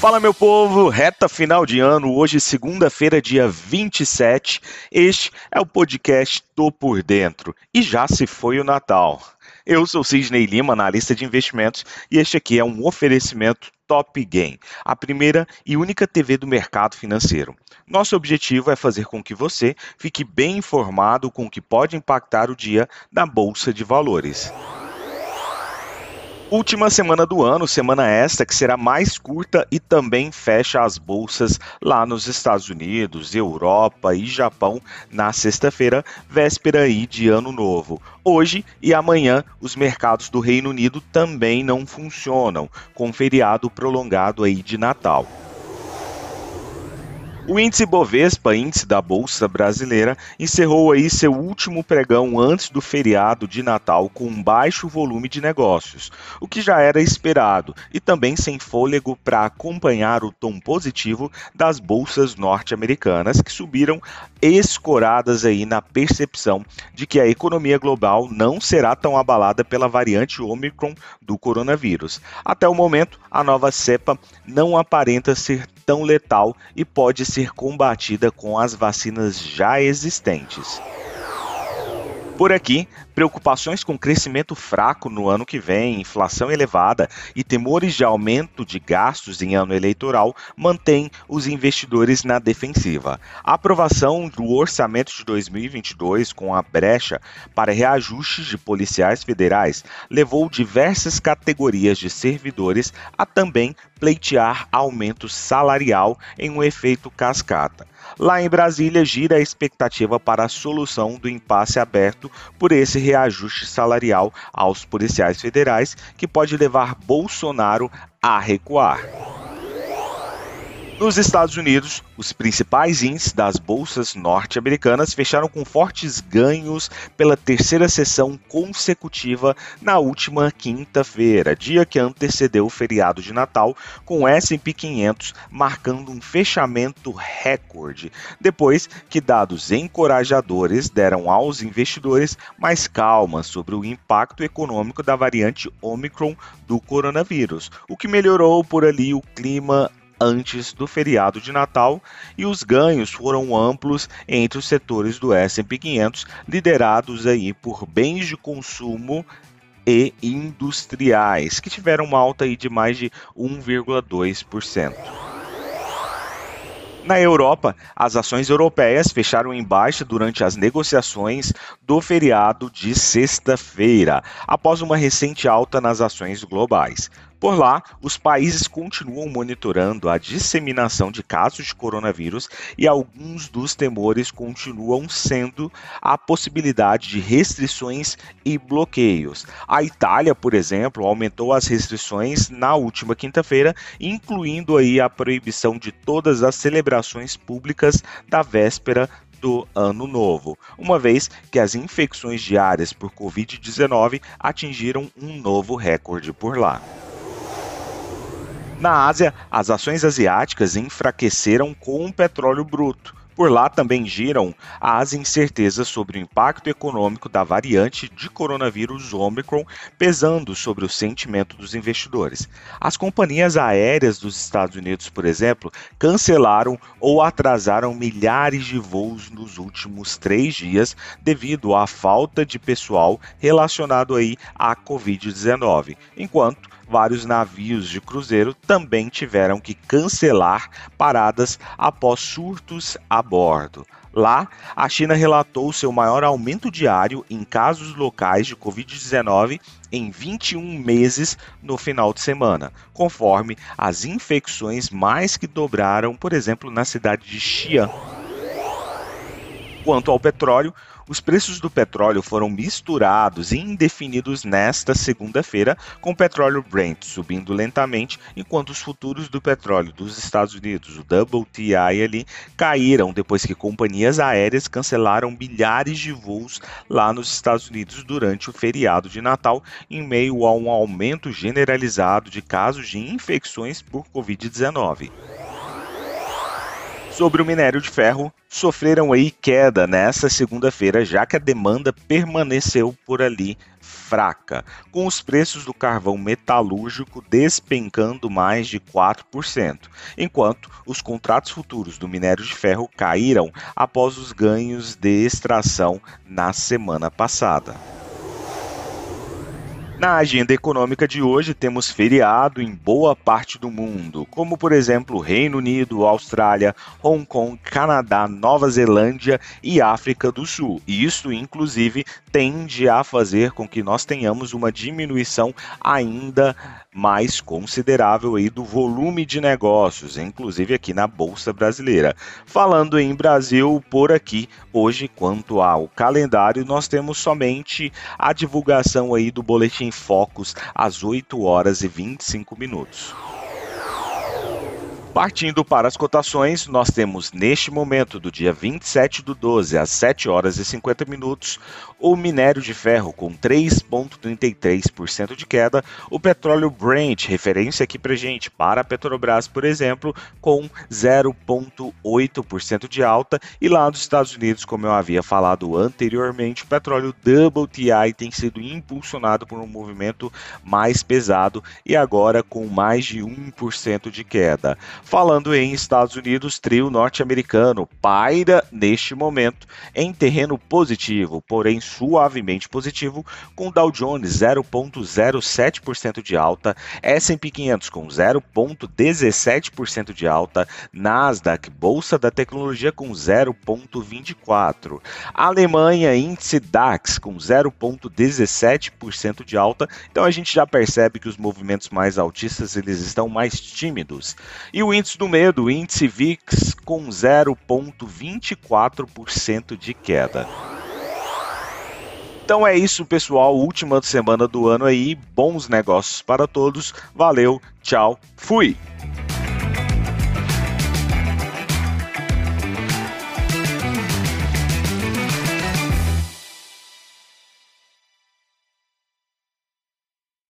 Fala, meu povo, reta final de ano, hoje, segunda-feira, dia 27. Este é o podcast Tô Por Dentro e já se foi o Natal. Eu sou Sidney Lima, analista de investimentos, e este aqui é um oferecimento Top Game, a primeira e única TV do mercado financeiro. Nosso objetivo é fazer com que você fique bem informado com o que pode impactar o dia da Bolsa de Valores. Última semana do ano, semana esta que será mais curta e também fecha as bolsas lá nos Estados Unidos, Europa e Japão na sexta-feira, véspera aí de ano novo. Hoje e amanhã, os mercados do Reino Unido também não funcionam, com feriado prolongado aí de Natal. O índice Bovespa, índice da Bolsa Brasileira, encerrou aí seu último pregão antes do feriado de Natal com um baixo volume de negócios, o que já era esperado, e também sem fôlego para acompanhar o tom positivo das bolsas norte-americanas que subiram escoradas aí na percepção de que a economia global não será tão abalada pela variante Omicron do coronavírus. Até o momento, a nova cepa não aparenta ser tão letal e pode ser combatida com as vacinas já existentes. Por aqui, preocupações com crescimento fraco no ano que vem, inflação elevada e temores de aumento de gastos em ano eleitoral mantêm os investidores na defensiva. A aprovação do orçamento de 2022 com a brecha para reajustes de policiais federais levou diversas categorias de servidores a também pleitear aumento salarial em um efeito cascata. Lá em Brasília, gira a expectativa para a solução do impasse aberto por esse reajuste salarial aos policiais federais, que pode levar Bolsonaro a recuar. Nos Estados Unidos, os principais índices das bolsas norte-americanas fecharam com fortes ganhos pela terceira sessão consecutiva na última quinta-feira, dia que antecedeu o feriado de Natal, com o S&P 500 marcando um fechamento recorde, depois que dados encorajadores deram aos investidores mais calma sobre o impacto econômico da variante Omicron do coronavírus, o que melhorou por ali o clima antes do feriado de Natal e os ganhos foram amplos entre os setores do S&P 500, liderados aí por bens de consumo e industriais, que tiveram uma alta aí de mais de 1,2%. Na Europa, as ações europeias fecharam em baixa durante as negociações do feriado de sexta-feira, após uma recente alta nas ações globais. Por lá, os países continuam monitorando a disseminação de casos de coronavírus e alguns dos temores continuam sendo a possibilidade de restrições e bloqueios. A Itália, por exemplo, aumentou as restrições na última quinta-feira, incluindo aí a proibição de todas as celebrações públicas da véspera do ano novo, uma vez que as infecções diárias por Covid-19 atingiram um novo recorde por lá. Na Ásia, as ações asiáticas enfraqueceram com o petróleo bruto. Por lá também giram as incertezas sobre o impacto econômico da variante de coronavírus Omicron, pesando sobre o sentimento dos investidores. As companhias aéreas dos Estados Unidos, por exemplo, cancelaram ou atrasaram milhares de voos nos últimos três dias devido à falta de pessoal relacionado aí à Covid-19, enquanto vários navios de cruzeiro também tiveram que cancelar paradas após surtos a bordo. Lá, a China relatou seu maior aumento diário em casos locais de Covid-19 em 21 meses no final de semana, conforme as infecções mais que dobraram, por exemplo, na cidade de Xi'an. Quanto ao petróleo, os preços do petróleo foram misturados e indefinidos nesta segunda-feira, com o petróleo Brent subindo lentamente, enquanto os futuros do petróleo dos Estados Unidos, o WTI ali, caíram depois que companhias aéreas cancelaram milhares de voos lá nos Estados Unidos durante o feriado de Natal, em meio a um aumento generalizado de casos de infecções por Covid-19. Sobre o minério de ferro, sofreram aí queda nessa segunda-feira, já que a demanda permaneceu por ali fraca, com os preços do carvão metalúrgico despencando mais de 4%, enquanto os contratos futuros do minério de ferro caíram após os ganhos de extração na semana passada. Na agenda econômica de hoje, temos feriado em boa parte do mundo, como por exemplo Reino Unido, Austrália, Hong Kong, Canadá, Nova Zelândia e África do Sul. E isso, inclusive, tende a fazer com que nós tenhamos uma diminuição ainda mais considerável aí do volume de negócios, inclusive aqui na Bolsa Brasileira. Falando em Brasil, por aqui, hoje, quanto ao calendário, nós temos somente a divulgação aí do Boletim Focus às 8 horas e 25 minutos. Partindo para as cotações, nós temos neste momento, do dia 27 do 12 às 7 horas e 50 minutos, o minério de ferro com 3,33% de queda, o petróleo Brent, referência aqui para gente, para a Petrobras, por exemplo, com 0,8% de alta, e lá nos Estados Unidos, como eu havia falado anteriormente, o petróleo WTI tem sido impulsionado por um movimento mais pesado e agora com mais de 1% de queda. Falando em Estados Unidos, trio norte-americano paira neste momento em terreno positivo, porém suavemente positivo, com Dow Jones 0,07% de alta, S&P 500 com 0,17% de alta, Nasdaq, Bolsa da Tecnologia com 0,24%, Alemanha, índice DAX com 0,17% de alta, então a gente já percebe que os movimentos mais altistas eles estão mais tímidos. E o índice do medo, o índice VIX, com 0,24% de queda. Então é isso, pessoal. Última semana do ano aí. Bons negócios para todos. Valeu, tchau, fui!